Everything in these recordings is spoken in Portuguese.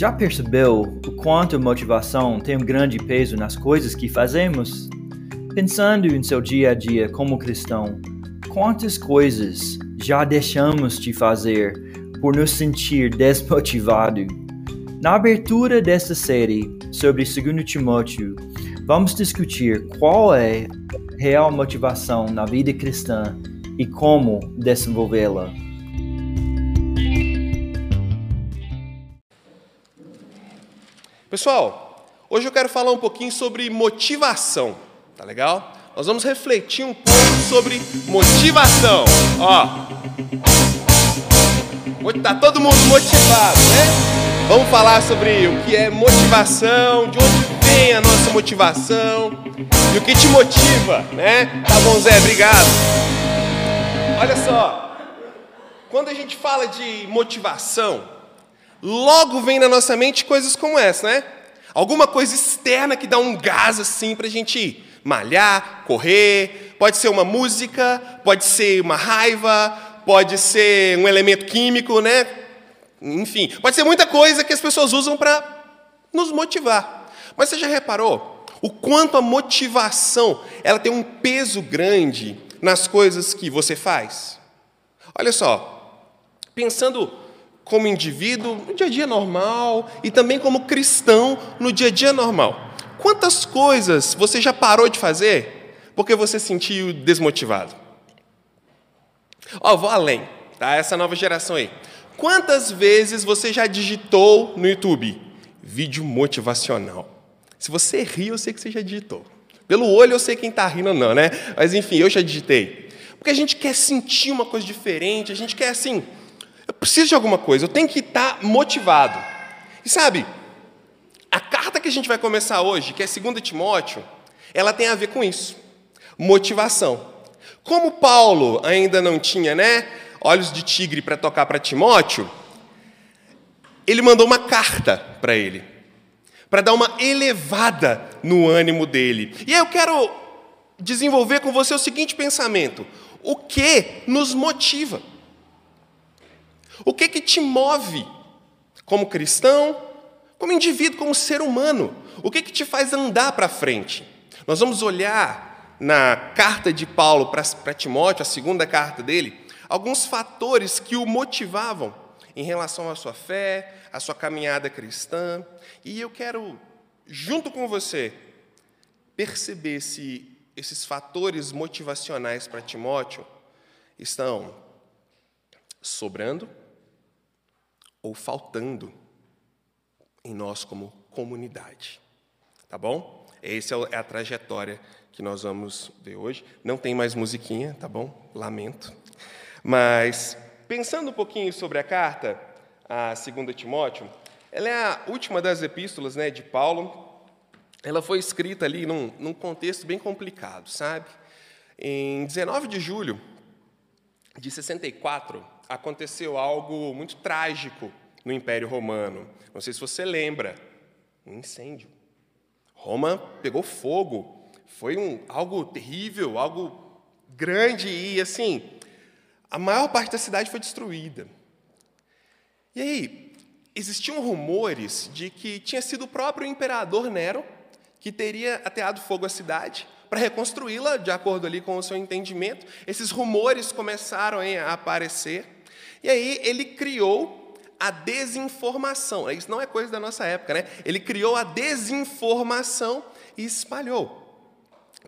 Já percebeu o quanto motivação tem um grande peso nas coisas que fazemos? Pensando em seu dia a dia como cristão, quantas coisas já deixamos de fazer por nos sentir desmotivado? Na abertura desta série sobre 2 Timóteo, vamos discutir qual é a real motivação na vida cristã e como desenvolvê-la. Pessoal, hoje eu quero falar um pouquinho sobre motivação, tá legal? Nós vamos refletir um pouco sobre motivação. Ó, tá todo mundo motivado, né? Vamos falar sobre o que é motivação, de onde vem a nossa motivação e o que te motiva, né? Tá bom, Zé, obrigado. Olha só, quando a gente fala de motivação, logo vem na nossa mente coisas como essa, né? Alguma coisa externa que dá um gás assim para a gente malhar, correr. Pode ser uma música, pode ser uma raiva, pode ser um elemento químico, né? Enfim, pode ser muita coisa que as pessoas usam para nos motivar. Mas você já reparou o quanto a motivação ela tem um peso grande nas coisas que você faz? Olha só, pensando como indivíduo no dia a dia normal e também como cristão no dia a dia normal. Quantas coisas você já parou de fazer porque você se sentiu desmotivado? Ó, oh, vou além, tá? Essa nova geração aí. Quantas vezes você já digitou no YouTube vídeo motivacional? Se você riu, eu sei que você já digitou. Pelo olho eu sei quem está rindo ou não, né? Mas enfim, eu já digitei. Porque a gente quer sentir uma coisa diferente, a gente quer assim, eu preciso de alguma coisa, eu tenho que estar motivado. E sabe, a carta que a gente vai começar hoje, que é 2 Timóteo, ela tem a ver com isso. Motivação. Como Paulo ainda não tinha, né, olhos de tigre para tocar para Timóteo, ele mandou uma carta para ele, para dar uma elevada no ânimo dele. E eu quero desenvolver com você o seguinte pensamento: o que nos motiva? O que que te move como cristão, como indivíduo, como ser humano? O que que te faz andar para frente? Nós vamos olhar na carta de Paulo para Timóteo, a segunda carta dele, alguns fatores que o motivavam em relação à sua fé, à sua caminhada cristã. E eu quero, junto com você, perceber se esses fatores motivacionais para Timóteo estão sobrando ou faltando em nós como comunidade. Tá bom? Essa é, é a trajetória que nós vamos ver hoje. Não tem mais musiquinha, tá bom? Lamento. Mas, pensando um pouquinho sobre a carta, a 2 Timóteo, ela é a última das epístolas né, de Paulo. Ela foi escrita ali num, num contexto bem complicado, sabe? Em 19 de julho de 64, aconteceu algo muito trágico no Império Romano. Não sei se você lembra, um incêndio. Roma pegou fogo. Foi um, algo terrível, algo grande e assim, a maior parte da cidade foi destruída. E aí, existiam rumores de que tinha sido o próprio imperador Nero que teria ateado fogo à cidade para reconstruí-la de acordo ali com o seu entendimento. Esses rumores começaram a aparecer. E aí ele criou a desinformação. Isso não é coisa da nossa época, né? Ele criou a desinformação e espalhou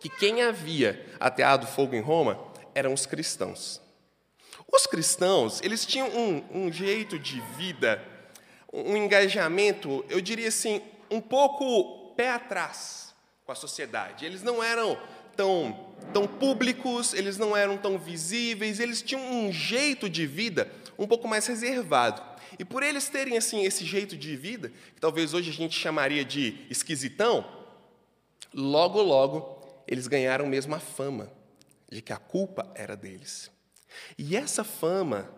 que quem havia ateado fogo em Roma eram os cristãos. Os cristãos, eles tinham um, um jeito de vida, um engajamento, eu diria assim, um pouco pé atrás com a sociedade. Eles não eram tão, tão públicos, eles não eram tão visíveis, eles tinham um jeito de vida um pouco mais reservado. E por eles terem assim esse jeito de vida, que talvez hoje a gente chamaria de esquisitão, logo logo eles ganharam mesmo a fama de que a culpa era deles. E essa fama,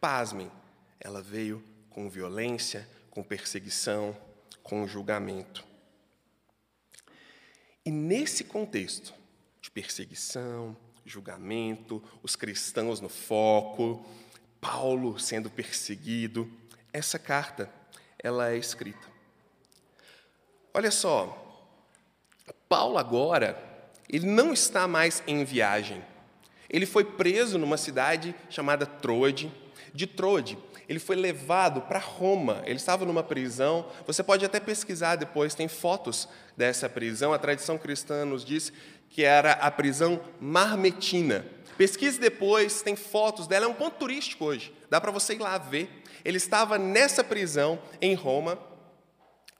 pasmem, ela veio com violência, com perseguição, com julgamento. E nesse contexto de perseguição, julgamento, os cristãos no foco, Paulo sendo perseguido. Essa carta, ela é escrita. Olha só, Paulo agora, ele não está mais em viagem. Ele foi preso numa cidade chamada Troade. De Troade, ele foi levado para Roma. Ele estava numa prisão. Você pode até pesquisar depois, tem fotos dessa prisão. A tradição cristã nos diz que era a prisão marmetina. Pesquise depois, tem fotos dela, é um ponto turístico hoje. Dá para você ir lá ver. Ele estava nessa prisão em Roma,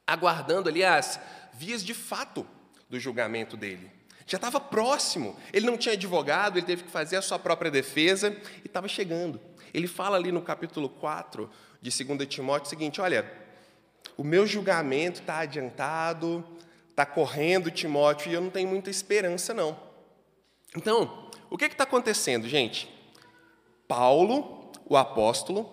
aguardando, aliás, vias de fato do julgamento dele. Já estava próximo. Ele não tinha advogado, ele teve que fazer a sua própria defesa e estava chegando. Ele fala ali no capítulo 4 de 2 Timóteo o seguinte: Olha, o meu julgamento está adiantado, está correndo, Timóteo, e eu não tenho muita esperança, não. Então, o que está acontecendo, gente? Paulo, o apóstolo,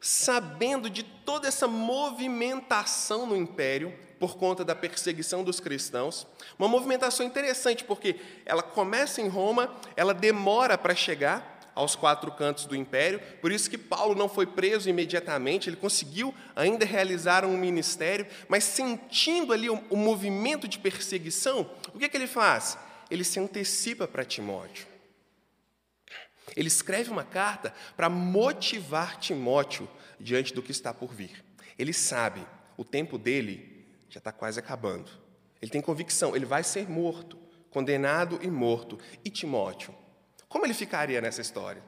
sabendo de toda essa movimentação no império, por conta da perseguição dos cristãos. Uma movimentação interessante, porque ela começa em Roma, ela demora para chegar aos quatro cantos do império, por isso que Paulo não foi preso imediatamente, ele conseguiu ainda realizar um ministério, mas sentindo ali o, o movimento de perseguição, o que, que ele faz? Ele se antecipa para Timóteo. Ele escreve uma carta para motivar Timóteo diante do que está por vir. Ele sabe, o tempo dele já está quase acabando. Ele tem convicção, ele vai ser morto, condenado e morto. E Timóteo? Como ele ficaria nessa história?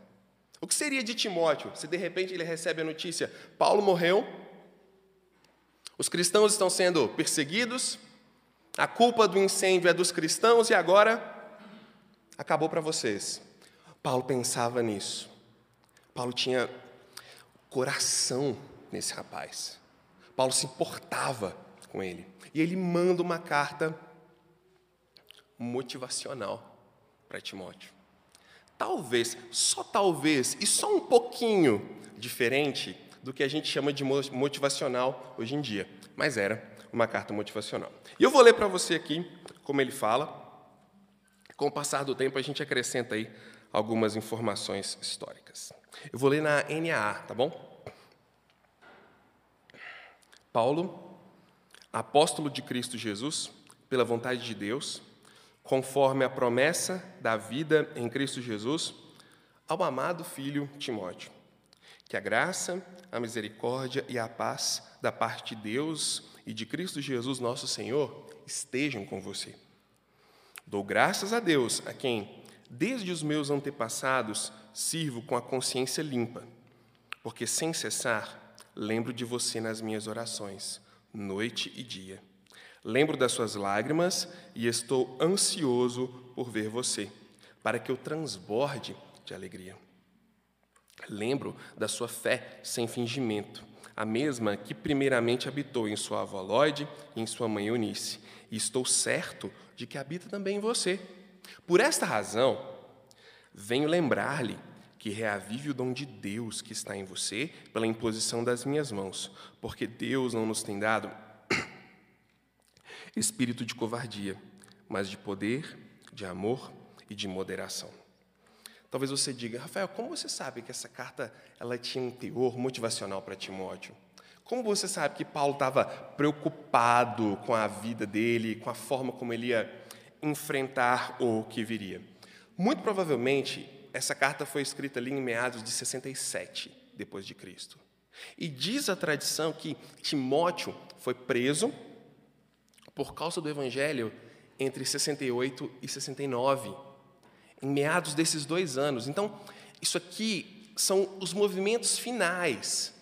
O que seria de Timóteo se de repente ele recebe a notícia: Paulo morreu, os cristãos estão sendo perseguidos, a culpa do incêndio é dos cristãos e agora acabou para vocês. Paulo pensava nisso. Paulo tinha coração nesse rapaz. Paulo se importava com ele. E ele manda uma carta motivacional para Timóteo. Talvez, só talvez, e só um pouquinho diferente do que a gente chama de motivacional hoje em dia, mas era uma carta motivacional. E eu vou ler para você aqui como ele fala. Com o passar do tempo, a gente acrescenta aí algumas informações históricas. Eu vou ler na NAA, tá bom? Paulo apóstolo de Cristo Jesus, pela vontade de Deus, conforme a promessa da vida em Cristo Jesus, ao amado filho Timóteo. Que a graça, a misericórdia e a paz da parte de Deus e de Cristo Jesus, nosso Senhor, estejam com você. Dou graças a Deus, a quem, desde os meus antepassados, sirvo com a consciência limpa, porque sem cessar lembro de você nas minhas orações noite e dia. Lembro das suas lágrimas e estou ansioso por ver você, para que eu transborde de alegria. Lembro da sua fé sem fingimento, a mesma que primeiramente habitou em sua avó Lloyd e em sua mãe Eunice, e estou certo de que habita também em você. Por esta razão, venho lembrar-lhe que reavive o dom de Deus que está em você pela imposição das minhas mãos, porque Deus não nos tem dado espírito de covardia, mas de poder, de amor e de moderação. Talvez você diga, Rafael, como você sabe que essa carta ela tinha um teor motivacional para Timóteo? Como você sabe que Paulo estava preocupado com a vida dele, com a forma como ele ia enfrentar o que viria? Muito provavelmente essa carta foi escrita ali em meados de 67 depois de Cristo. E diz a tradição que Timóteo foi preso por causa do evangelho entre 68 e 69, em meados desses dois anos. Então, isso aqui são os movimentos finais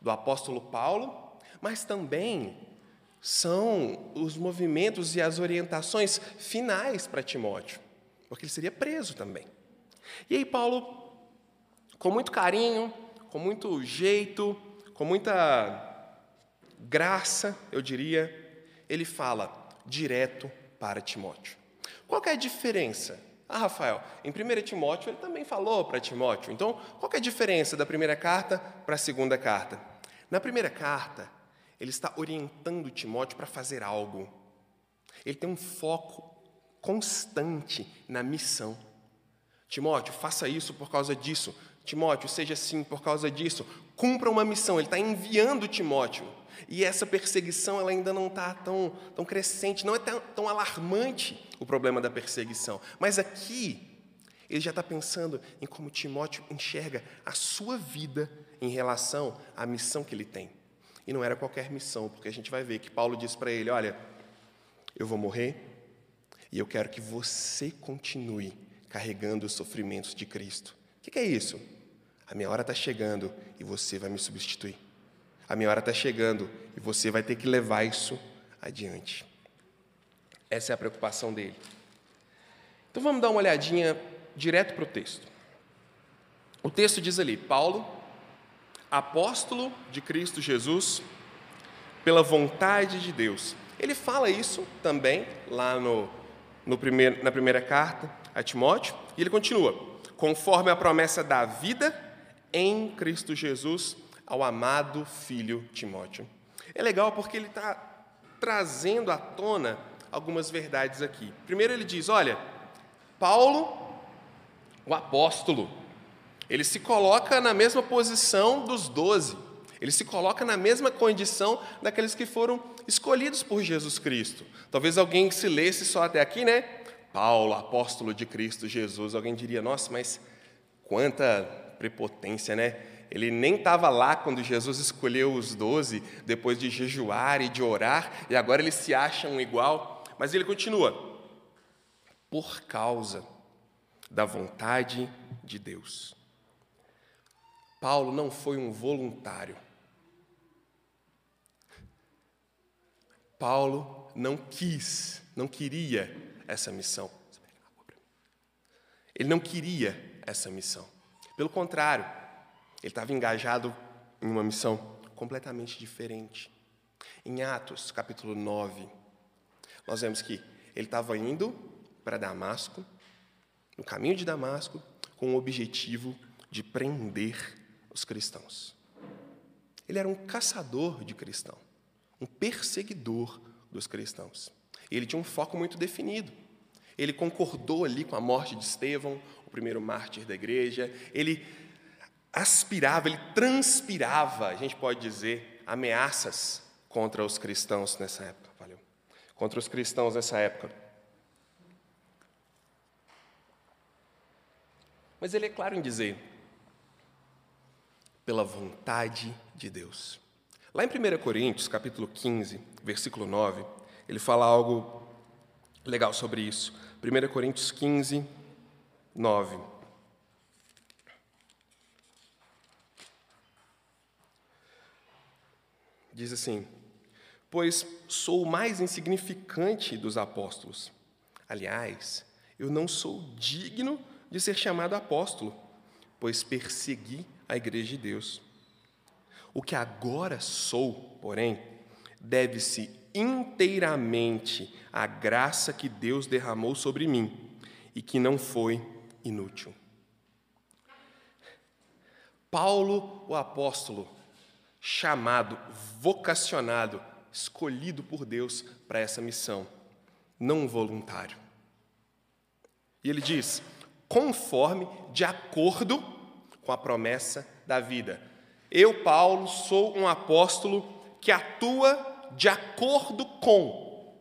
do apóstolo Paulo, mas também são os movimentos e as orientações finais para Timóteo, porque ele seria preso também. E aí, Paulo, com muito carinho, com muito jeito, com muita graça, eu diria, ele fala direto para Timóteo. Qual é a diferença? Ah, Rafael, em 1 Timóteo ele também falou para Timóteo. Então, qual é a diferença da primeira carta para a segunda carta? Na primeira carta, ele está orientando Timóteo para fazer algo. Ele tem um foco constante na missão. Timóteo, faça isso por causa disso. Timóteo, seja assim por causa disso. Cumpra uma missão. Ele está enviando Timóteo. E essa perseguição ela ainda não está tão, tão crescente, não é tão, tão alarmante o problema da perseguição. Mas aqui, ele já está pensando em como Timóteo enxerga a sua vida em relação à missão que ele tem. E não era qualquer missão, porque a gente vai ver que Paulo diz para ele: Olha, eu vou morrer e eu quero que você continue carregando os sofrimentos de Cristo. O que é isso? A minha hora está chegando e você vai me substituir. A minha hora está chegando e você vai ter que levar isso adiante. Essa é a preocupação dele. Então vamos dar uma olhadinha direto para o texto. O texto diz ali: Paulo, apóstolo de Cristo Jesus, pela vontade de Deus. Ele fala isso também lá no, no primeiro, na primeira carta a Timóteo, e ele continua: conforme a promessa da vida em Cristo Jesus ao amado filho Timóteo. É legal porque ele está trazendo à tona algumas verdades aqui. Primeiro, ele diz: olha, Paulo, o apóstolo, ele se coloca na mesma posição dos doze, ele se coloca na mesma condição daqueles que foram escolhidos por Jesus Cristo. Talvez alguém que se lesse só até aqui, né? Paulo, apóstolo de Cristo Jesus, alguém diria: nossa, mas quanta prepotência, né? Ele nem estava lá quando Jesus escolheu os doze, depois de jejuar e de orar, e agora eles se acham igual. Mas ele continua: por causa da vontade de Deus. Paulo não foi um voluntário. Paulo não quis, não queria essa missão. Ele não queria essa missão. Pelo contrário, ele estava engajado em uma missão completamente diferente. Em Atos, capítulo 9, nós vemos que ele estava indo para Damasco, no caminho de Damasco, com o objetivo de prender os cristãos. Ele era um caçador de cristãos, um perseguidor dos cristãos. Ele tinha um foco muito definido. Ele concordou ali com a morte de Estevão, o primeiro mártir da igreja. Ele aspirava, ele transpirava, a gente pode dizer, ameaças contra os cristãos nessa época. Valeu. Contra os cristãos nessa época. Mas ele é claro em dizer, pela vontade de Deus. Lá em 1 Coríntios, capítulo 15, versículo 9, ele fala algo legal sobre isso. 1 Coríntios 15, 9. Diz assim: Pois sou o mais insignificante dos apóstolos. Aliás, eu não sou digno de ser chamado apóstolo, pois persegui a igreja de Deus. O que agora sou, porém, deve-se inteiramente à graça que Deus derramou sobre mim e que não foi inútil. Paulo, o apóstolo, chamado, vocacionado, escolhido por Deus para essa missão, não voluntário. E ele diz: conforme, de acordo com a promessa da vida. Eu, Paulo, sou um apóstolo que atua de acordo com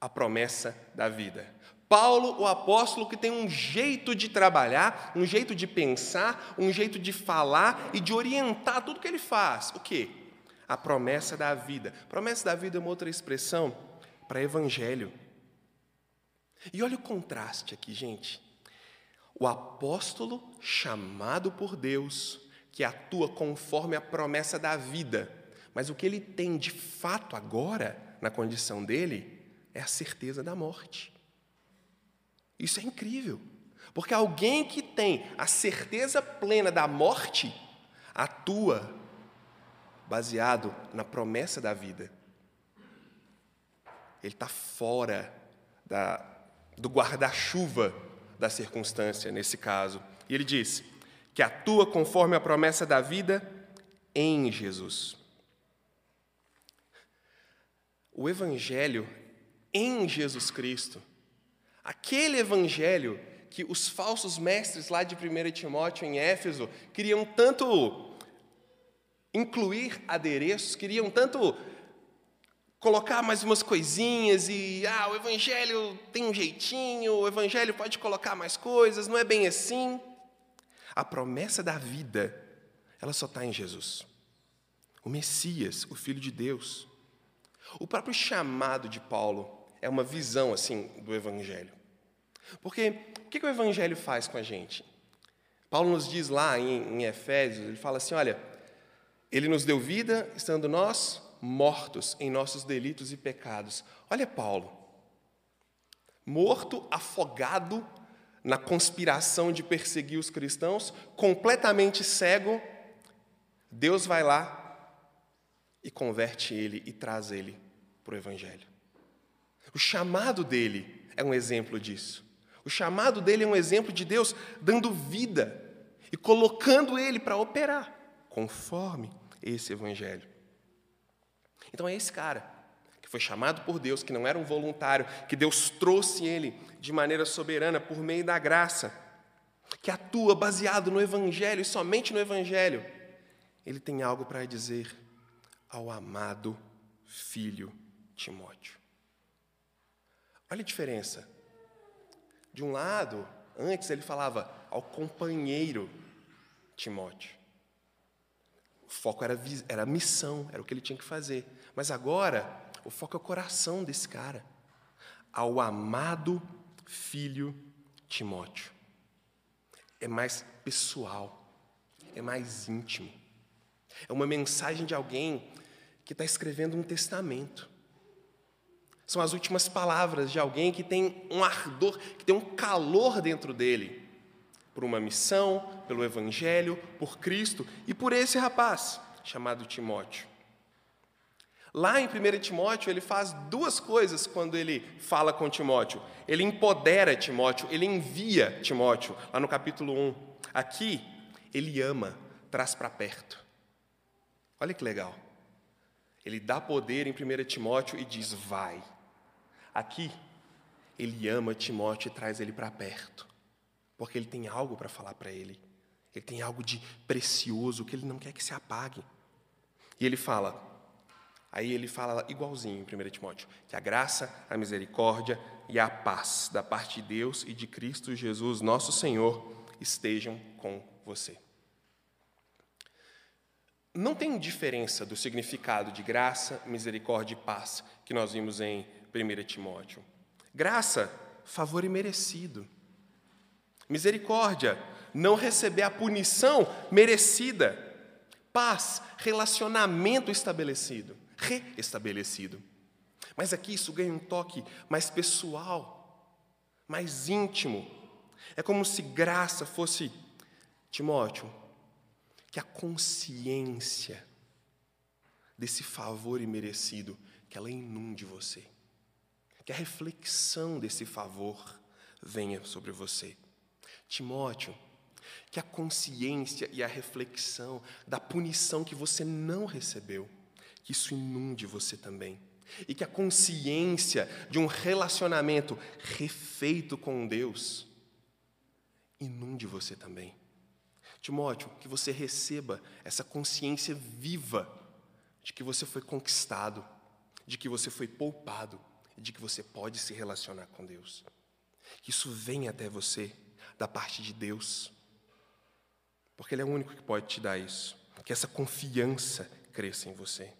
a promessa da vida. Paulo, o apóstolo que tem um jeito de trabalhar, um jeito de pensar, um jeito de falar e de orientar tudo que ele faz. O quê? A promessa da vida. Promessa da vida é uma outra expressão para evangelho. E olha o contraste aqui, gente. O apóstolo chamado por Deus, que atua conforme a promessa da vida, mas o que ele tem de fato agora, na condição dele, é a certeza da morte. Isso é incrível, porque alguém que tem a certeza plena da morte atua baseado na promessa da vida. Ele está fora da, do guarda-chuva da circunstância nesse caso. E ele diz que atua conforme a promessa da vida em Jesus. O Evangelho em Jesus Cristo, aquele Evangelho que os falsos mestres lá de 1 Timóteo em Éfeso queriam tanto incluir adereços, queriam tanto colocar mais umas coisinhas e ah, o evangelho tem um jeitinho, o evangelho pode colocar mais coisas, não é bem assim. A promessa da vida, ela só está em Jesus. O Messias, o Filho de Deus. O próprio chamado de Paulo é uma visão assim do evangelho. Porque o que, o evangelho faz com a gente? Paulo nos diz lá em, em Efésios, ele fala assim: olha, ele nos deu vida estando nós mortos em nossos delitos e pecados. Olha Paulo, morto, afogado na conspiração de perseguir os cristãos, completamente cego, Deus vai lá e converte ele e traz ele para o Evangelho. O chamado dele é um exemplo disso. O chamado dele é um exemplo de Deus dando vida e colocando ele para operar conforme esse Evangelho. Então é esse cara que foi chamado por Deus, que não era um voluntário, que Deus trouxe ele de maneira soberana por meio da graça, que atua baseado no Evangelho e somente no Evangelho. Ele tem algo para dizer ao amado filho Timóteo. Olha a diferença. De um lado, antes ele falava ao companheiro Timóteo. O foco era, era a missão, era o que ele tinha que fazer. Mas agora, o foco é o coração desse cara. Ao amado filho Timóteo. É mais pessoal, é mais íntimo. É uma mensagem de alguém que está escrevendo um testamento. São as últimas palavras de alguém que tem um ardor, que tem um calor dentro dele por uma missão, pelo Evangelho, por Cristo e por esse rapaz chamado Timóteo. Lá em 1 Timóteo, ele faz duas coisas quando ele fala com Timóteo. Ele empodera Timóteo, ele envia Timóteo, lá no capítulo 1. Aqui, ele ama, traz para perto. Olha que legal. Ele dá poder em 1 Timóteo e diz: vai. Aqui, ele ama Timóteo e traz ele para perto porque ele tem algo para falar para ele. Ele tem algo de precioso que ele não quer que se apague. E ele fala, aí ele fala igualzinho em 1 Timóteo, que a graça, a misericórdia e a paz da parte de Deus e de Cristo Jesus, nosso Senhor, estejam com você. Não tem diferença do significado de graça, misericórdia e paz que nós vimos em 1 Timóteo. Graça, favor imerecido. Misericórdia, não receber a punição merecida. Paz, relacionamento estabelecido, reestabelecido. Mas aqui isso ganha um toque mais pessoal, mais íntimo. É como se graça fosse, Timóteo, que a consciência desse favor imerecido, que ela inunde você. Que a reflexão desse favor venha sobre você. Timóteo, que a consciência e a reflexão da punição que você não recebeu, que isso inunde você também. E que a consciência de um relacionamento refeito com Deus inunde você também. Timóteo, que você receba essa consciência viva de que você foi conquistado, de que você foi poupado de que você pode se relacionar com Deus. Que isso venha até você da parte de Deus. Porque Ele é o único que pode te dar isso. Que essa confiança cresça em você.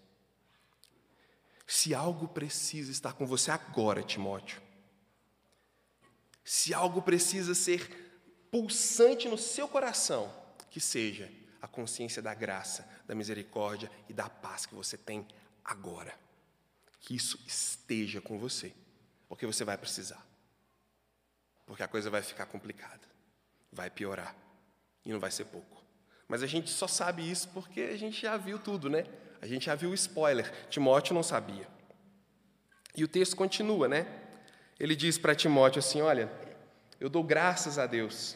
Se algo precisa estar com você agora, Timóteo, se algo precisa ser pulsante no seu coração, que seja a consciência da graça, da misericórdia e da paz que você tem agora. Que isso esteja com você, porque você vai precisar porque a coisa vai ficar complicada, vai piorar e não vai ser pouco. Mas a gente só sabe isso porque a gente já viu tudo, né? A gente já viu o spoiler. Timóteo não sabia. E o texto continua, né? Ele diz para Timóteo assim: Olha, eu dou graças a Deus,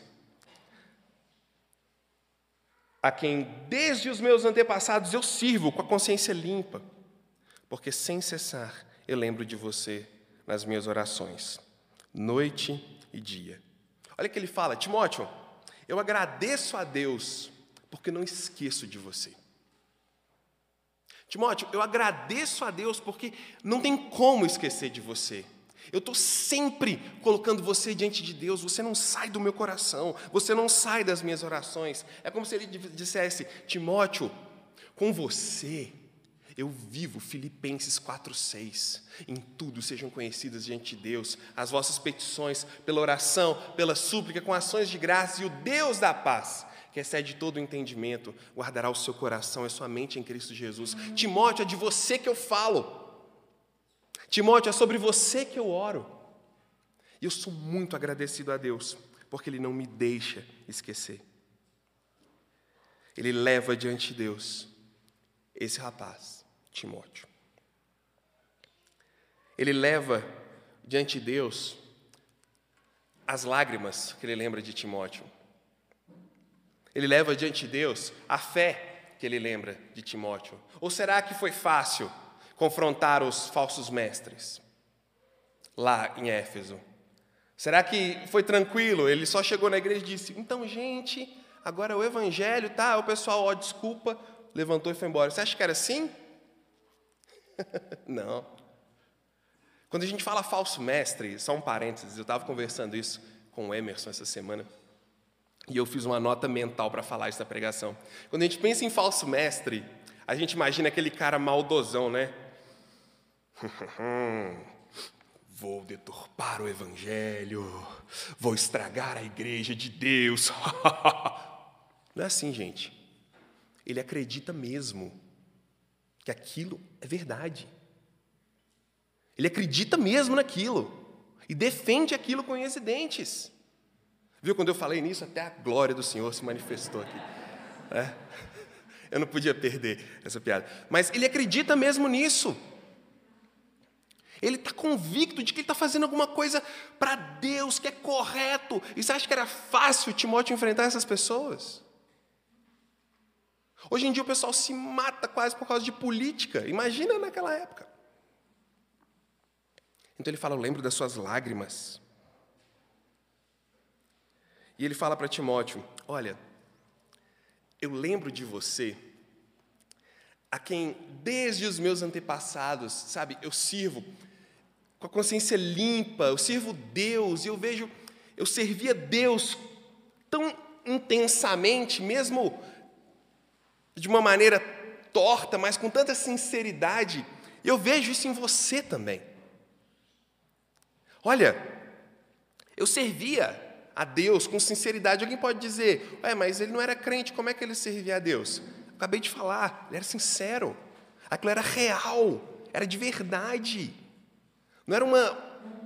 a quem desde os meus antepassados eu sirvo com a consciência limpa, porque sem cessar eu lembro de você nas minhas orações, noite e dia. Olha que ele fala, Timóteo, eu agradeço a Deus porque não esqueço de você. Timóteo, eu agradeço a Deus porque não tem como esquecer de você. Eu estou sempre colocando você diante de Deus, você não sai do meu coração, você não sai das minhas orações. É como se ele dissesse: Timóteo, com você eu vivo Filipenses 4:6. Em tudo sejam conhecidas diante de Deus as vossas petições pela oração, pela súplica, com ações de graça, e o Deus da paz, que excede todo o entendimento, guardará o seu coração e sua mente em Cristo Jesus. Timóteo, é de você que eu falo. Timóteo, é sobre você que eu oro. E eu sou muito agradecido a Deus, porque Ele não me deixa esquecer. Ele leva diante de Deus esse rapaz, Timóteo. Ele leva diante de Deus as lágrimas que ele lembra de Timóteo. Ele leva diante de Deus a fé que ele lembra de Timóteo. Ou será que foi fácil confrontar os falsos mestres lá em Éfeso? Será que foi tranquilo? Ele só chegou na igreja e disse: Então, gente, agora o evangelho, tá? O pessoal, ó, desculpa, levantou e foi embora. Você acha que era assim? Não. Quando a gente fala falso mestre, só um parênteses, eu estava conversando isso com o Emerson essa semana, e eu fiz uma nota mental para falar isso pregação. Quando a gente pensa em falso mestre, a gente imagina aquele cara maldosão, né? Vou deturpar o evangelho, vou estragar a igreja de Deus. Não é assim, gente. Ele acredita mesmo que aquilo é verdade. Ele acredita mesmo naquilo e defende aquilo com unhas e dentes. Viu, quando eu falei nisso, até a glória do Senhor se manifestou aqui. É? Eu não podia perder essa piada. Mas ele acredita mesmo nisso. Ele está convicto de que ele está fazendo alguma coisa para Deus, que é correto. E você acha que era fácil Timóteo enfrentar essas pessoas? Hoje em dia o pessoal se mata quase por causa de política. Imagina naquela época. Então ele fala: Eu lembro das suas lágrimas. E ele fala para Timóteo: Olha, eu lembro de você, a quem desde os meus antepassados, sabe, eu sirvo com a consciência limpa, eu sirvo Deus, e eu vejo, eu servia Deus tão intensamente, mesmo de uma maneira torta, mas com tanta sinceridade. Eu vejo isso em você também. Olha, eu servia a Deus com sinceridade. Alguém pode dizer, Ué, mas ele não era crente, como é que ele servia a Deus? Acabei de falar, ele era sincero, aquilo era real, era de verdade. Não era uma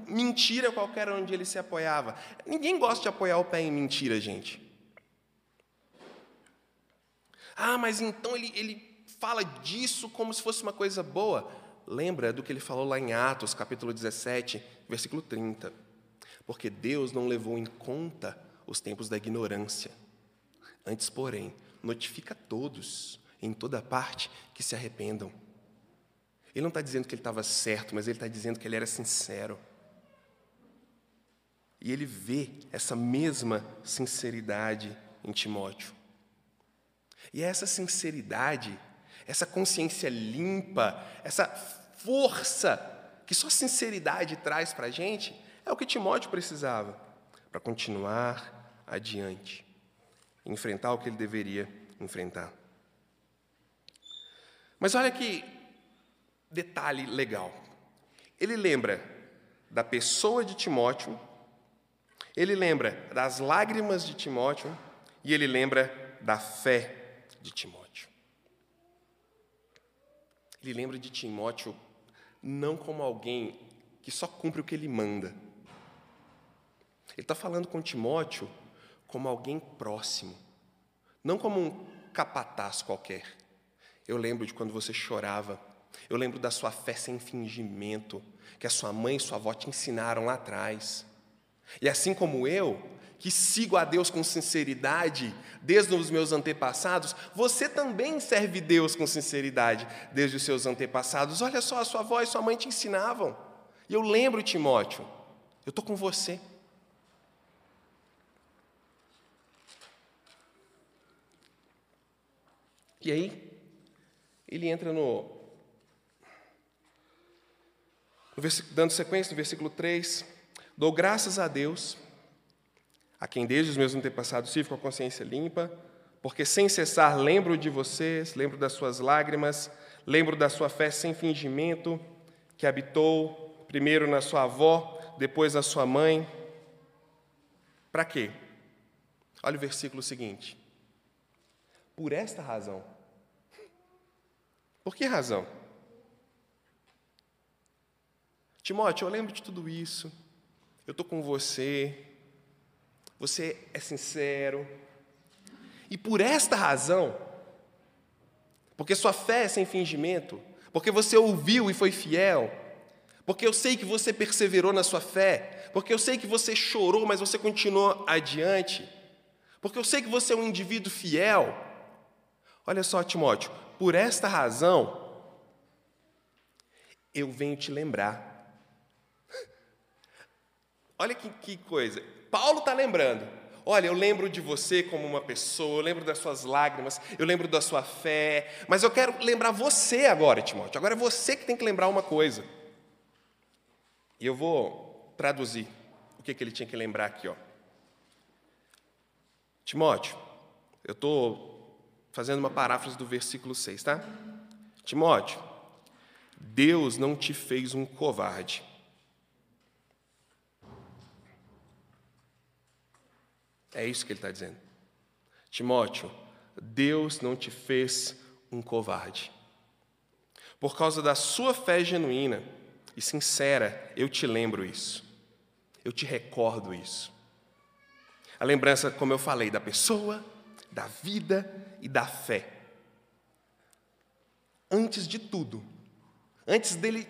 mentira qualquer onde ele se apoiava. Ninguém gosta de apoiar o pé em mentira, gente. Ah, mas então ele, ele fala disso como se fosse uma coisa boa. Lembra do que ele falou lá em Atos, capítulo 17, versículo 30. Porque Deus não levou em conta os tempos da ignorância. Antes, porém, notifica todos, em toda parte, que se arrependam. Ele não está dizendo que ele estava certo, mas ele está dizendo que ele era sincero. E ele vê essa mesma sinceridade em Timóteo. E é essa sinceridade, essa consciência limpa, essa força que só sinceridade traz para a gente, é o que Timóteo precisava para continuar adiante, enfrentar o que ele deveria enfrentar. Mas olha que detalhe legal. Ele lembra da pessoa de Timóteo, ele lembra das lágrimas de Timóteo e ele lembra da fé de Timóteo. Ele lembra de Timóteo não como alguém que só cumpre o que ele manda. Ele está falando com Timóteo como alguém próximo, não como um capataz qualquer. Eu lembro de quando você chorava, eu lembro da sua fé sem fingimento, que a sua mãe e sua avó te ensinaram lá atrás. E assim como eu, que sigo a Deus com sinceridade desde os meus antepassados, você também serve Deus com sinceridade desde os seus antepassados. Olha só, a sua avó e sua mãe te ensinavam. E eu lembro, Timóteo, eu estou com você. E aí, ele entra no. no dando sequência no versículo 3. Dou graças a Deus, a quem desde os meus antepassados tive com a consciência limpa, porque sem cessar lembro de vocês, lembro das suas lágrimas, lembro da sua fé sem fingimento, que habitou primeiro na sua avó, depois na sua mãe. Para quê? Olha o versículo seguinte. Por esta razão. Por que razão? Timóteo, eu lembro de tudo isso. Eu estou com você. Você é sincero. E por esta razão, porque sua fé é sem fingimento, porque você ouviu e foi fiel, porque eu sei que você perseverou na sua fé, porque eu sei que você chorou, mas você continuou adiante, porque eu sei que você é um indivíduo fiel. Olha só, Timóteo, por esta razão, eu venho te lembrar. Olha que, que coisa. Paulo está lembrando. Olha, eu lembro de você como uma pessoa, eu lembro das suas lágrimas, eu lembro da sua fé, mas eu quero lembrar você agora, Timóteo. Agora é você que tem que lembrar uma coisa. E eu vou traduzir o que, que ele tinha que lembrar aqui. Ó. Timóteo, eu estou fazendo uma paráfrase do versículo 6, tá? Timóteo, Deus não te fez um covarde É isso que ele está dizendo. Timóteo, Deus não te fez um covarde. Por causa da sua fé genuína e sincera, eu te lembro isso. Eu te recordo isso. A lembrança, como eu falei, da pessoa, da vida e da fé. Antes de tudo, antes dele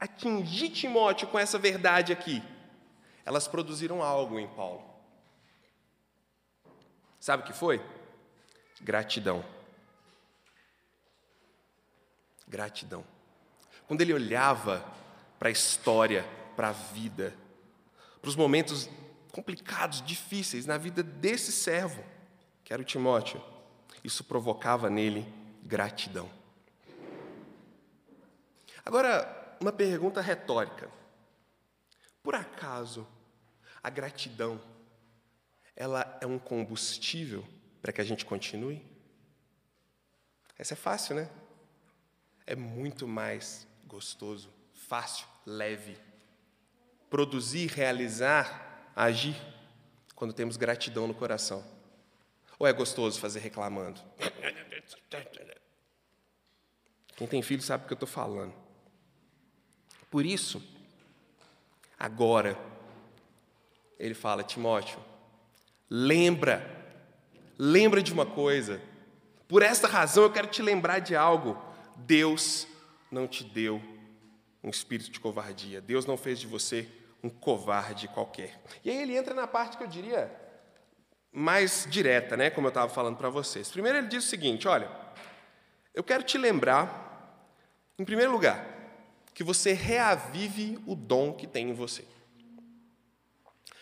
atingir Timóteo com essa verdade aqui, elas produziram algo em Paulo. Sabe o que foi? Gratidão. Gratidão. Quando ele olhava para a história, para a vida, para os momentos complicados, difíceis na vida desse servo, que era o Timóteo, isso provocava nele gratidão. Agora, uma pergunta retórica. Por acaso a gratidão ela é um combustível para que a gente continue? Essa é fácil, né? É muito mais gostoso, fácil, leve. Produzir, realizar, agir, quando temos gratidão no coração. Ou é gostoso fazer reclamando? Quem tem filho sabe o que eu estou falando. Por isso, agora, ele fala, Timóteo, Lembra, lembra de uma coisa. Por esta razão eu quero te lembrar de algo. Deus não te deu um espírito de covardia. Deus não fez de você um covarde qualquer. E aí ele entra na parte que eu diria mais direta, né, como eu estava falando para vocês. Primeiro ele diz o seguinte, olha, eu quero te lembrar, em primeiro lugar, que você reavive o dom que tem em você.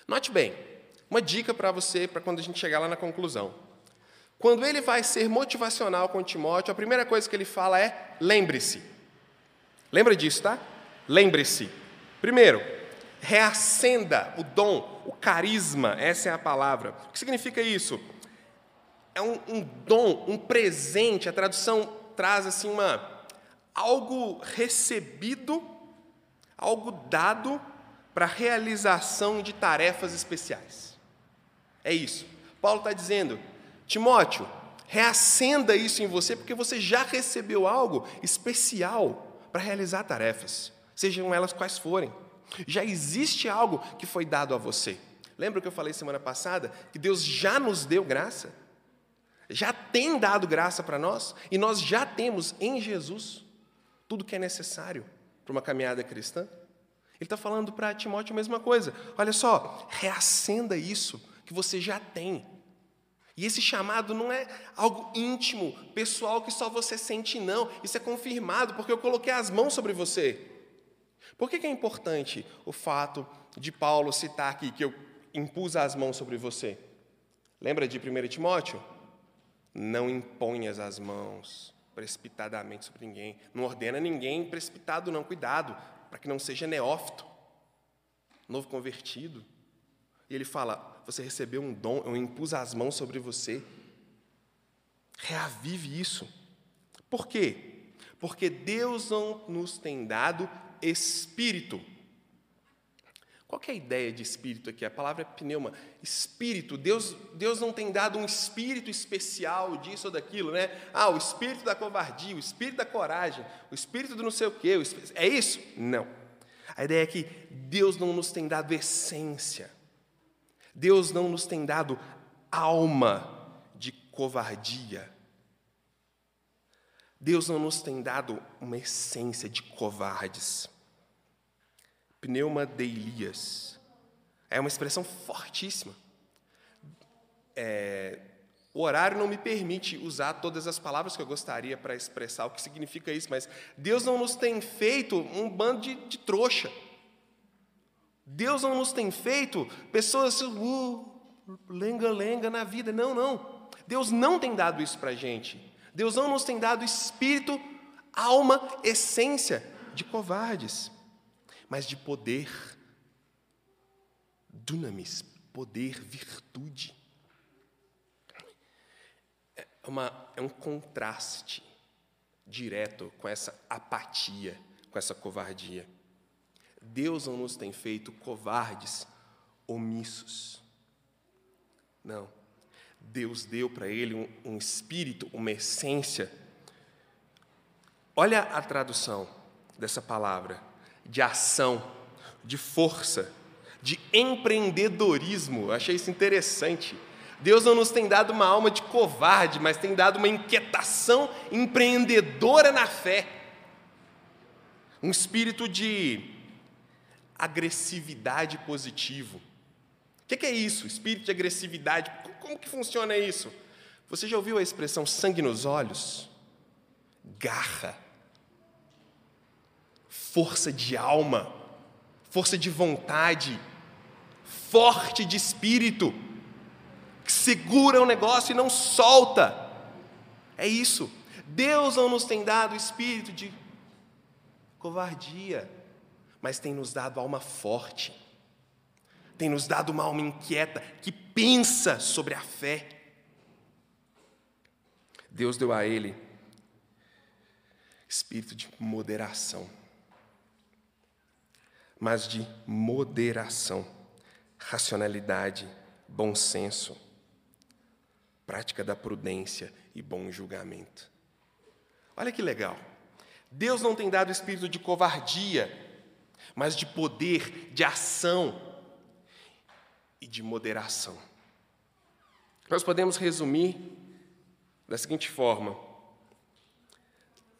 Note bem, uma dica para você, para quando a gente chegar lá na conclusão. Quando ele vai ser motivacional com Timóteo, a primeira coisa que ele fala é: lembre-se. Lembra disso, tá? Lembre-se. Primeiro, reacenda o dom, o carisma, essa é a palavra. O que significa isso? É um, um dom, um presente, a tradução traz assim uma algo recebido, algo dado para realização de tarefas especiais. É isso. Paulo está dizendo, Timóteo, reacenda isso em você, porque você já recebeu algo especial para realizar tarefas, sejam elas quais forem. Já existe algo que foi dado a você. Lembra que eu falei semana passada que Deus já nos deu graça? Já tem dado graça para nós e nós já temos em Jesus tudo que é necessário para uma caminhada cristã. Ele está falando para Timóteo a mesma coisa. Olha só, reacenda isso que você já tem. E esse chamado não é algo íntimo, pessoal, que só você sente, não. Isso é confirmado porque eu coloquei as mãos sobre você. Por que, é importante o fato de Paulo citar aqui que eu impus as mãos sobre você? Lembra de 1 Timóteo? Não imponhas as mãos. precipitadamente sobre ninguém. Não ordena ninguém precipitado, não. Cuidado, para que não seja neófito, novo convertido. E ele fala: Você recebeu um dom, eu impus as mãos sobre você. Reavive isso. Por quê? Porque Deus não nos tem dado espírito qual é a ideia de espírito aqui? A palavra é pneuma. Espírito. Deus, Deus não tem dado um espírito especial disso ou daquilo, né? Ah, o espírito da covardia, o espírito da coragem, o espírito do não sei o quê. É isso? Não. A ideia é que Deus não nos tem dado essência. Deus não nos tem dado alma de covardia. Deus não nos tem dado uma essência de covardes pneumadeilias. É uma expressão fortíssima. É, o horário não me permite usar todas as palavras que eu gostaria para expressar o que significa isso, mas Deus não nos tem feito um bando de, de trouxa. Deus não nos tem feito pessoas uh, lenga-lenga na vida. Não, não. Deus não tem dado isso para a gente. Deus não nos tem dado espírito, alma, essência de covardes mas de poder, dunamis, poder, virtude. É, uma, é um contraste direto com essa apatia, com essa covardia. Deus não nos tem feito covardes, omissos. Não. Deus deu para ele um, um espírito, uma essência. Olha a tradução dessa palavra de ação, de força, de empreendedorismo. Achei isso interessante. Deus não nos tem dado uma alma de covarde, mas tem dado uma inquietação empreendedora na fé. Um espírito de agressividade positivo. O que é isso? Espírito de agressividade. Como que funciona isso? Você já ouviu a expressão sangue nos olhos? Garra força de alma, força de vontade, forte de espírito, que segura o negócio e não solta. É isso. Deus não nos tem dado espírito de covardia, mas tem nos dado alma forte, tem nos dado uma alma inquieta que pensa sobre a fé. Deus deu a ele espírito de moderação mas de moderação, racionalidade, bom senso, prática da prudência e bom julgamento. Olha que legal. Deus não tem dado espírito de covardia, mas de poder, de ação e de moderação. Nós podemos resumir da seguinte forma: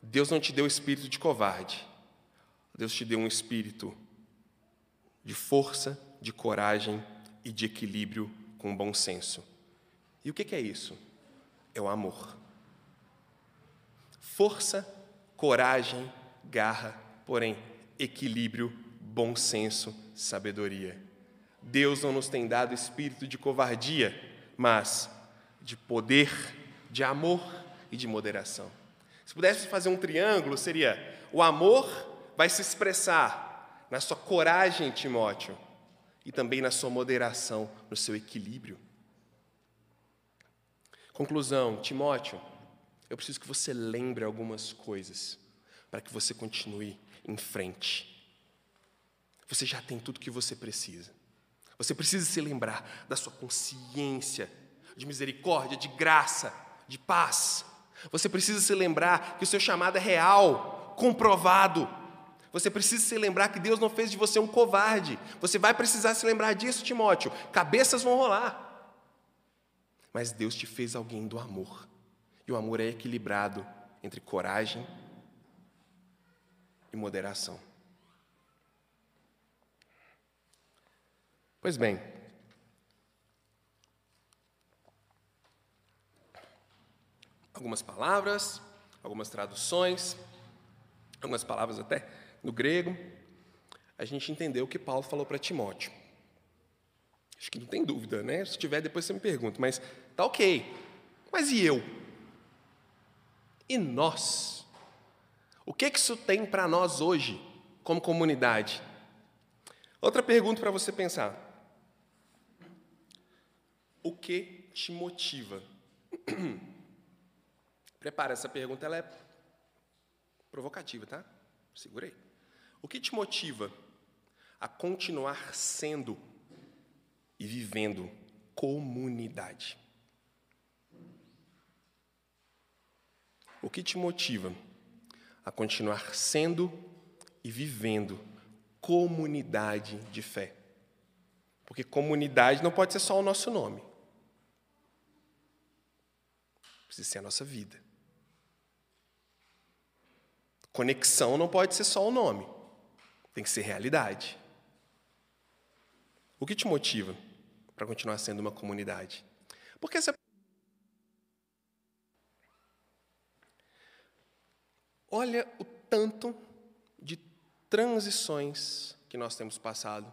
Deus não te deu espírito de covarde, Deus te deu um espírito de força, de coragem e de equilíbrio com bom senso. E o que é isso? É o amor. Força, coragem, garra, porém, equilíbrio, bom senso, sabedoria. Deus não nos tem dado espírito de covardia, mas de poder, de amor e de moderação. Se pudesse fazer um triângulo, seria: o amor vai se expressar na sua coragem, Timóteo, e também na sua moderação, no seu equilíbrio. Conclusão, Timóteo, eu preciso que você lembre algumas coisas para que você continue em frente. Você já tem tudo que você precisa. Você precisa se lembrar da sua consciência de misericórdia, de graça, de paz. Você precisa se lembrar que o seu chamado é real, comprovado você precisa se lembrar que Deus não fez de você um covarde. Você vai precisar se lembrar disso, Timóteo. Cabeças vão rolar. Mas Deus te fez alguém do amor. E o amor é equilibrado entre coragem e moderação. Pois bem, algumas palavras, algumas traduções, algumas palavras até no grego, a gente entendeu o que Paulo falou para Timóteo. Acho que não tem dúvida, né? Se tiver, depois você me pergunta, mas tá ok. Mas e eu? E nós? O que, que isso tem para nós hoje, como comunidade? Outra pergunta para você pensar. O que te motiva? Prepara, essa pergunta ela é provocativa, tá? Segurei. O que te motiva a continuar sendo e vivendo comunidade? O que te motiva a continuar sendo e vivendo comunidade de fé? Porque comunidade não pode ser só o nosso nome. Precisa ser a nossa vida. Conexão não pode ser só o nome. Tem que ser realidade. O que te motiva para continuar sendo uma comunidade? Porque essa Olha o tanto de transições que nós temos passado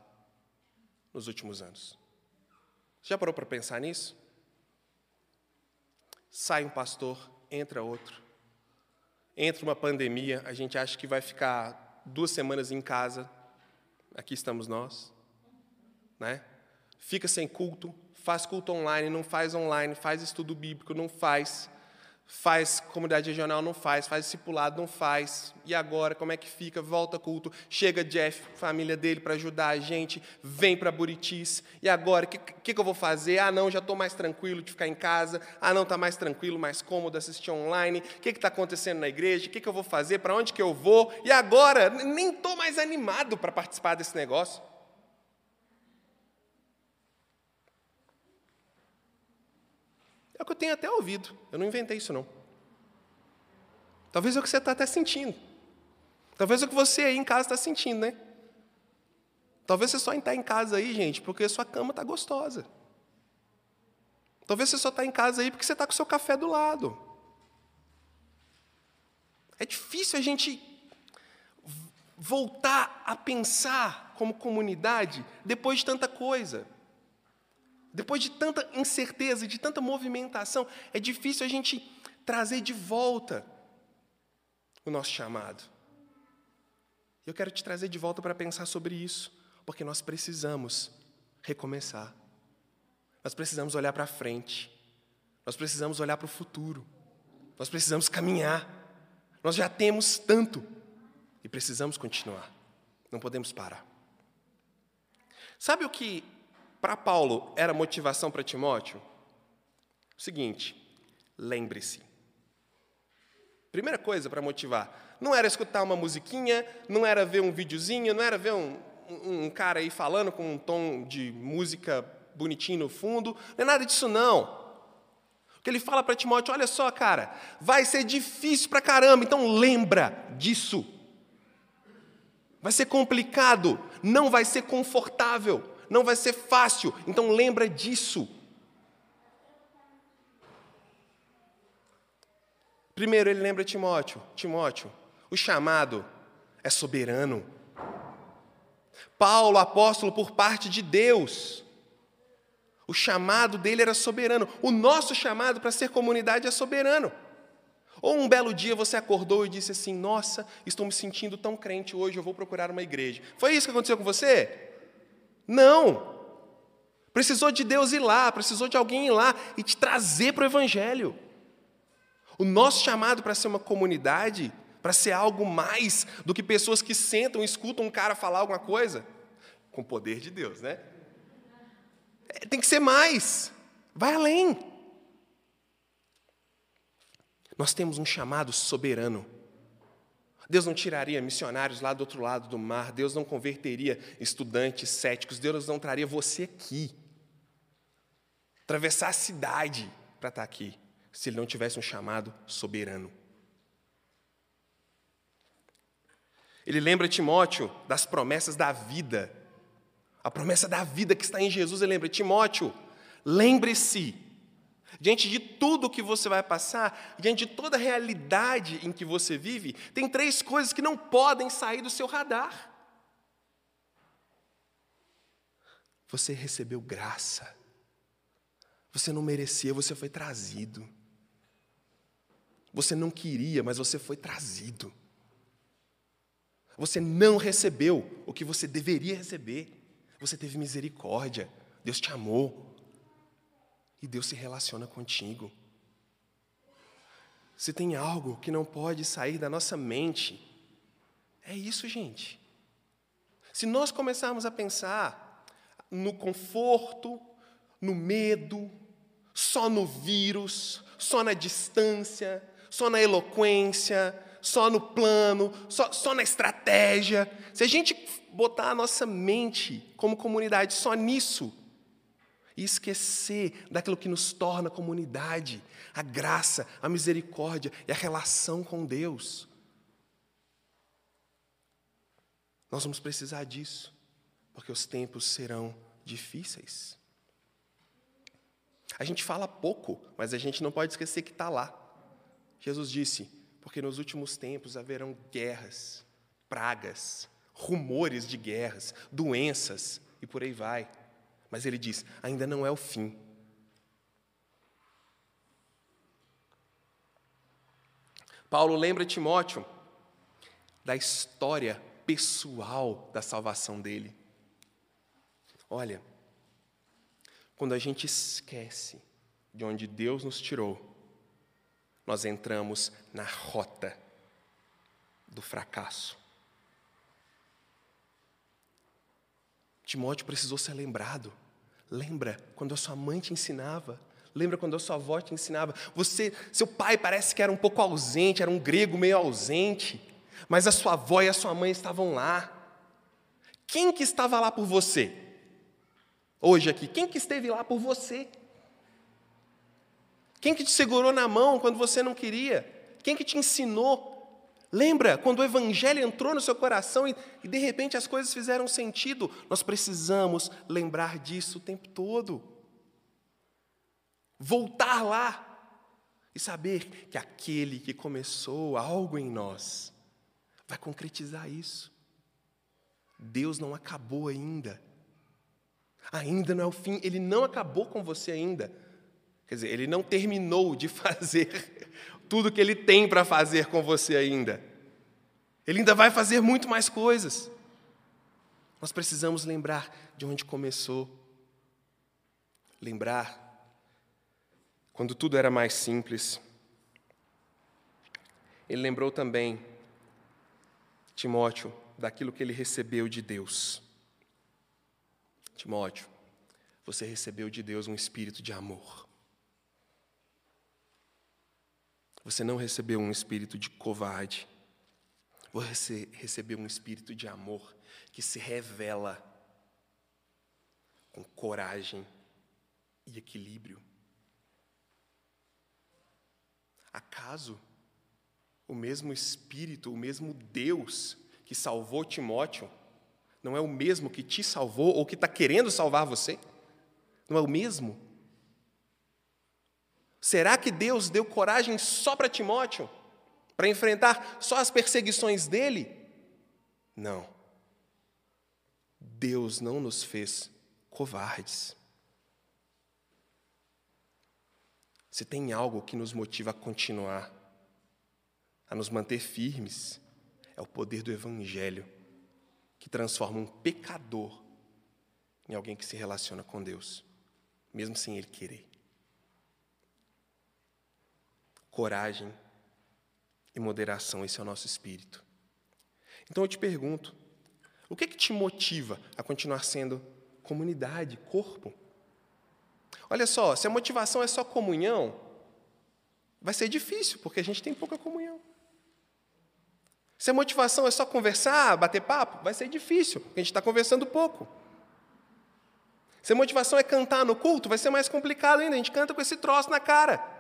nos últimos anos. Já parou para pensar nisso? Sai um pastor, entra outro. Entra uma pandemia, a gente acha que vai ficar duas semanas em casa. Aqui estamos nós, né? Fica sem culto, faz culto online, não faz online, faz estudo bíblico, não faz faz comunidade regional, não faz, faz discipulado, não faz. E agora, como é que fica? Volta culto, chega Jeff, família dele, para ajudar a gente, vem para Buritis. E agora, o que, que, que, eu vou fazer? Ah, não, já estou mais tranquilo de ficar em casa. Ah, não, está mais tranquilo, mais cômodo assistir online. O que está acontecendo na igreja? O que, que eu vou fazer? Para onde que eu vou? E agora, nem estou mais animado para participar desse negócio. É o que eu tenho até ouvido. Eu não inventei isso, não. Talvez é o que você está até sentindo. Talvez é o que você aí em casa está sentindo, né? Talvez você só está em casa aí, gente, porque sua cama está gostosa. Talvez você só está em casa aí porque você está com o seu café do lado. É difícil a gente voltar a pensar como comunidade depois de tanta coisa. Depois de tanta incerteza, de tanta movimentação, é difícil a gente trazer de volta o nosso chamado. Eu quero te trazer de volta para pensar sobre isso, porque nós precisamos recomeçar. Nós precisamos olhar para frente. Nós precisamos olhar para o futuro. Nós precisamos caminhar. Nós já temos tanto e precisamos continuar. Não podemos parar. Sabe o que para Paulo era motivação para Timóteo? O seguinte, lembre-se. Primeira coisa para motivar, não era escutar uma musiquinha, não era ver um videozinho, não era ver um, um, um cara aí falando com um tom de música bonitinho no fundo, não é nada disso não. O que ele fala para Timóteo, olha só, cara, vai ser difícil para caramba, então lembra disso. Vai ser complicado, não vai ser confortável não vai ser fácil, então lembra disso. Primeiro ele lembra Timóteo, Timóteo, o chamado é soberano. Paulo, apóstolo por parte de Deus. O chamado dele era soberano. O nosso chamado para ser comunidade é soberano. Ou um belo dia você acordou e disse assim: Nossa, estou me sentindo tão crente hoje, eu vou procurar uma igreja. Foi isso que aconteceu com você? Não. Precisou de Deus ir lá, precisou de alguém ir lá e te trazer para o Evangelho. O nosso chamado para ser uma comunidade, para ser algo mais do que pessoas que sentam e escutam um cara falar alguma coisa, com o poder de Deus, né? É, tem que ser mais, vai além. Nós temos um chamado soberano Deus não tiraria missionários lá do outro lado do mar, Deus não converteria estudantes céticos, Deus não traria você aqui. Atravessar a cidade para estar aqui, se ele não tivesse um chamado soberano. Ele lembra Timóteo das promessas da vida. A promessa da vida que está em Jesus, ele lembra: Timóteo, lembre-se Diante de tudo que você vai passar, diante de toda a realidade em que você vive, tem três coisas que não podem sair do seu radar. Você recebeu graça. Você não merecia, você foi trazido. Você não queria, mas você foi trazido. Você não recebeu o que você deveria receber. Você teve misericórdia. Deus te amou. E Deus se relaciona contigo. Se tem algo que não pode sair da nossa mente, é isso, gente. Se nós começarmos a pensar no conforto, no medo, só no vírus, só na distância, só na eloquência, só no plano, só, só na estratégia, se a gente botar a nossa mente como comunidade só nisso, e esquecer daquilo que nos torna comunidade, a graça, a misericórdia e a relação com Deus. Nós vamos precisar disso, porque os tempos serão difíceis. A gente fala pouco, mas a gente não pode esquecer que está lá. Jesus disse: porque nos últimos tempos haverão guerras, pragas, rumores de guerras, doenças e por aí vai. Mas ele diz: ainda não é o fim. Paulo lembra Timóteo da história pessoal da salvação dele. Olha, quando a gente esquece de onde Deus nos tirou, nós entramos na rota do fracasso. Timóteo precisou ser lembrado. Lembra quando a sua mãe te ensinava? Lembra quando a sua avó te ensinava? Você, seu pai parece que era um pouco ausente, era um grego meio ausente, mas a sua avó e a sua mãe estavam lá. Quem que estava lá por você? Hoje aqui, quem que esteve lá por você? Quem que te segurou na mão quando você não queria? Quem que te ensinou? Lembra quando o Evangelho entrou no seu coração e, e, de repente as coisas fizeram sentido? Nós precisamos lembrar disso o tempo todo. Voltar lá e saber que aquele que começou algo em nós vai concretizar isso. Deus não acabou ainda. Ainda não é o fim, ele não acabou com você ainda. Quer dizer, ele não terminou de fazer tudo que ele tem para fazer com você ainda. Ele ainda vai fazer muito mais coisas. Nós precisamos lembrar de onde começou. Lembrar quando tudo era mais simples. Ele lembrou também, Timóteo, daquilo que ele recebeu de Deus. Timóteo, você recebeu de Deus um espírito de amor. Você não recebeu um espírito de covarde. Você recebeu um espírito de amor que se revela com coragem e equilíbrio. Acaso o mesmo Espírito, o mesmo Deus que salvou Timóteo, não é o mesmo que te salvou ou que está querendo salvar você? Não é o mesmo? Será que Deus deu coragem só para Timóteo? Para enfrentar só as perseguições dele? Não. Deus não nos fez covardes. Se tem algo que nos motiva a continuar, a nos manter firmes, é o poder do Evangelho, que transforma um pecador em alguém que se relaciona com Deus, mesmo sem ele querer. Coragem e moderação. Esse é o nosso espírito. Então eu te pergunto: o que, é que te motiva a continuar sendo comunidade, corpo? Olha só, se a motivação é só comunhão, vai ser difícil, porque a gente tem pouca comunhão. Se a motivação é só conversar, bater papo, vai ser difícil, porque a gente está conversando pouco. Se a motivação é cantar no culto, vai ser mais complicado ainda, a gente canta com esse troço na cara.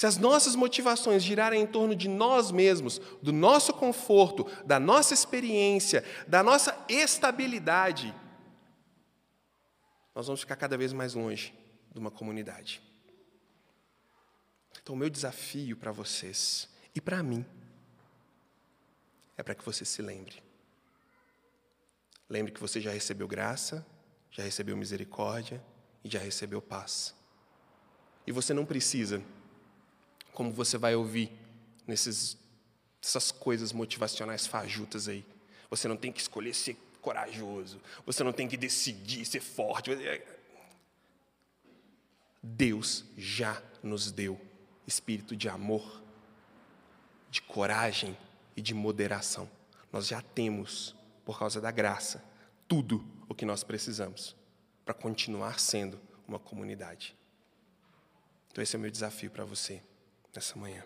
Se as nossas motivações girarem em torno de nós mesmos, do nosso conforto, da nossa experiência, da nossa estabilidade, nós vamos ficar cada vez mais longe de uma comunidade. Então, o meu desafio para vocês e para mim é para que você se lembre. Lembre que você já recebeu graça, já recebeu misericórdia e já recebeu paz. E você não precisa, como você vai ouvir nesses essas coisas motivacionais fajutas aí. Você não tem que escolher ser corajoso. Você não tem que decidir ser forte. Deus já nos deu espírito de amor, de coragem e de moderação. Nós já temos, por causa da graça, tudo o que nós precisamos para continuar sendo uma comunidade. Então, esse é o meu desafio para você nessa manhã.